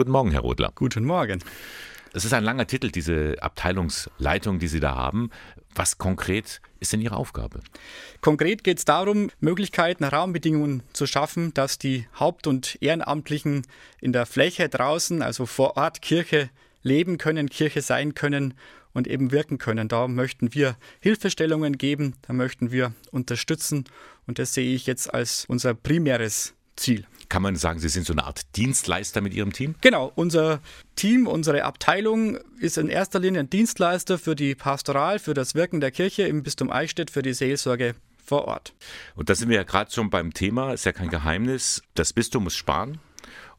Guten Morgen, Herr Rodler. Guten Morgen. Es ist ein langer Titel, diese Abteilungsleitung, die Sie da haben. Was konkret ist denn Ihre Aufgabe? Konkret geht es darum, Möglichkeiten, Rahmenbedingungen zu schaffen, dass die Haupt- und Ehrenamtlichen in der Fläche draußen, also vor Ort Kirche leben können, Kirche sein können und eben wirken können. Da möchten wir Hilfestellungen geben, da möchten wir unterstützen und das sehe ich jetzt als unser primäres Ziel. Kann man sagen, Sie sind so eine Art Dienstleister mit Ihrem Team? Genau, unser Team, unsere Abteilung ist in erster Linie ein Dienstleister für die Pastoral, für das Wirken der Kirche im Bistum Eichstätt, für die Seelsorge vor Ort. Und da sind wir ja gerade schon beim Thema, ist ja kein Geheimnis, das Bistum muss sparen.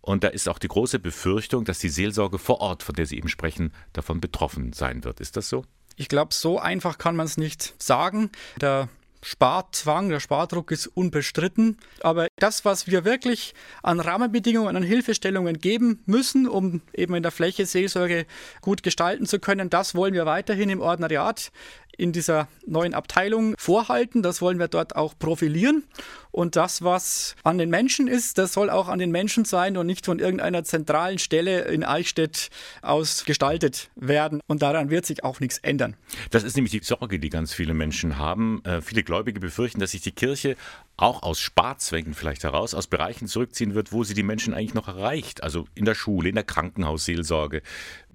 Und da ist auch die große Befürchtung, dass die Seelsorge vor Ort, von der Sie eben sprechen, davon betroffen sein wird. Ist das so? Ich glaube, so einfach kann man es nicht sagen. Der Sparzwang, der Spardruck ist unbestritten. Aber das, was wir wirklich an Rahmenbedingungen, an Hilfestellungen geben müssen, um eben in der Fläche Seelsorge gut gestalten zu können, das wollen wir weiterhin im Ordinariat in dieser neuen Abteilung vorhalten. Das wollen wir dort auch profilieren. Und das, was an den Menschen ist, das soll auch an den Menschen sein und nicht von irgendeiner zentralen Stelle in Eichstätt aus gestaltet werden. Und daran wird sich auch nichts ändern. Das ist nämlich die Sorge, die ganz viele Menschen haben. Äh, viele Gläubige befürchten, dass sich die Kirche auch aus Sparzwängen vielleicht heraus, aus Bereichen zurückziehen wird, wo sie die Menschen eigentlich noch erreicht. Also in der Schule, in der Krankenhausseelsorge.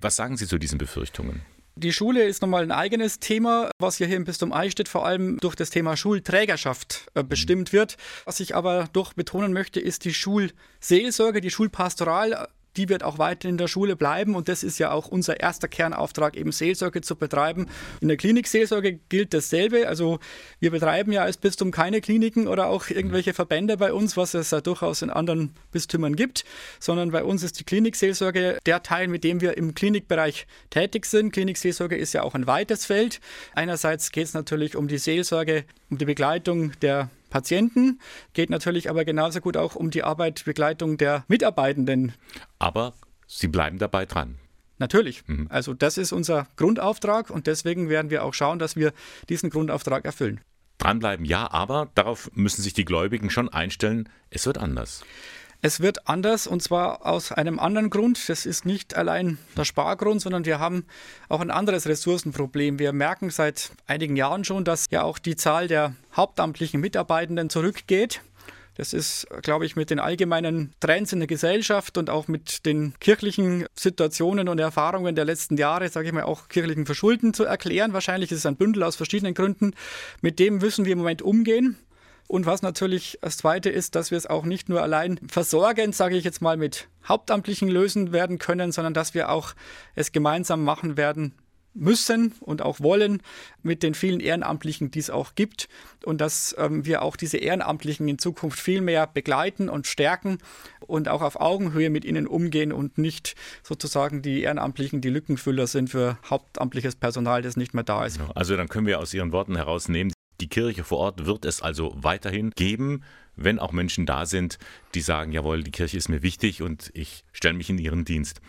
Was sagen Sie zu diesen Befürchtungen? Die Schule ist nochmal ein eigenes Thema, was hier im Bistum Eichstätt vor allem durch das Thema Schulträgerschaft äh, bestimmt wird. Was ich aber doch betonen möchte, ist die Schulseelsorge, die Schulpastoral die wird auch weiter in der Schule bleiben und das ist ja auch unser erster Kernauftrag, eben Seelsorge zu betreiben. In der Klinikseelsorge gilt dasselbe. Also wir betreiben ja als Bistum keine Kliniken oder auch irgendwelche Verbände bei uns, was es ja durchaus in anderen Bistümern gibt, sondern bei uns ist die Klinikseelsorge der Teil, mit dem wir im Klinikbereich tätig sind. Klinikseelsorge ist ja auch ein weites Feld. Einerseits geht es natürlich um die Seelsorge, um die Begleitung der Patienten, geht natürlich aber genauso gut auch um die Arbeit, Begleitung der Mitarbeitenden. Aber Sie bleiben dabei dran. Natürlich. Mhm. Also das ist unser Grundauftrag und deswegen werden wir auch schauen, dass wir diesen Grundauftrag erfüllen. Dranbleiben ja, aber darauf müssen sich die Gläubigen schon einstellen, es wird anders. Es wird anders und zwar aus einem anderen Grund. Das ist nicht allein der Spargrund, sondern wir haben auch ein anderes Ressourcenproblem. Wir merken seit einigen Jahren schon, dass ja auch die Zahl der hauptamtlichen Mitarbeitenden zurückgeht. Das ist, glaube ich, mit den allgemeinen Trends in der Gesellschaft und auch mit den kirchlichen Situationen und Erfahrungen der letzten Jahre, sage ich mal, auch kirchlichen Verschulden zu erklären. Wahrscheinlich ist es ein Bündel aus verschiedenen Gründen. Mit dem müssen wir im Moment umgehen. Und was natürlich das Zweite ist, dass wir es auch nicht nur allein versorgend, sage ich jetzt mal, mit Hauptamtlichen lösen werden können, sondern dass wir auch es gemeinsam machen werden müssen und auch wollen mit den vielen Ehrenamtlichen, die es auch gibt und dass ähm, wir auch diese Ehrenamtlichen in Zukunft viel mehr begleiten und stärken und auch auf Augenhöhe mit ihnen umgehen und nicht sozusagen die Ehrenamtlichen die Lückenfüller sind für hauptamtliches Personal, das nicht mehr da ist. Also dann können wir aus Ihren Worten herausnehmen, die Kirche vor Ort wird es also weiterhin geben, wenn auch Menschen da sind, die sagen, jawohl, die Kirche ist mir wichtig und ich stelle mich in ihren Dienst.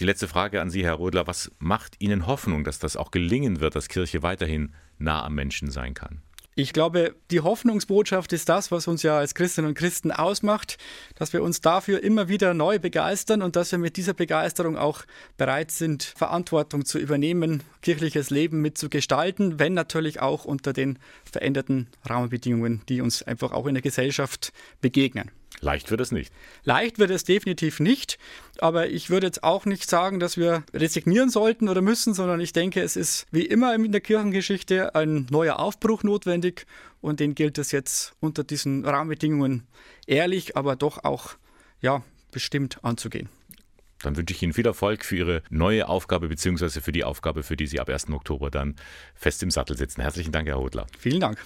Die letzte Frage an Sie, Herr Rodler, was macht Ihnen Hoffnung, dass das auch gelingen wird, dass Kirche weiterhin nah am Menschen sein kann? Ich glaube, die Hoffnungsbotschaft ist das, was uns ja als Christinnen und Christen ausmacht, dass wir uns dafür immer wieder neu begeistern und dass wir mit dieser Begeisterung auch bereit sind, Verantwortung zu übernehmen, kirchliches Leben mitzugestalten, wenn natürlich auch unter den veränderten Rahmenbedingungen, die uns einfach auch in der Gesellschaft begegnen. Leicht wird es nicht. Leicht wird es definitiv nicht, aber ich würde jetzt auch nicht sagen, dass wir resignieren sollten oder müssen, sondern ich denke, es ist wie immer in der Kirchengeschichte ein neuer Aufbruch notwendig und den gilt es jetzt unter diesen Rahmenbedingungen ehrlich, aber doch auch ja, bestimmt anzugehen. Dann wünsche ich Ihnen viel Erfolg für Ihre neue Aufgabe bzw. für die Aufgabe, für die Sie ab 1. Oktober dann fest im Sattel sitzen. Herzlichen Dank, Herr Hodler. Vielen Dank.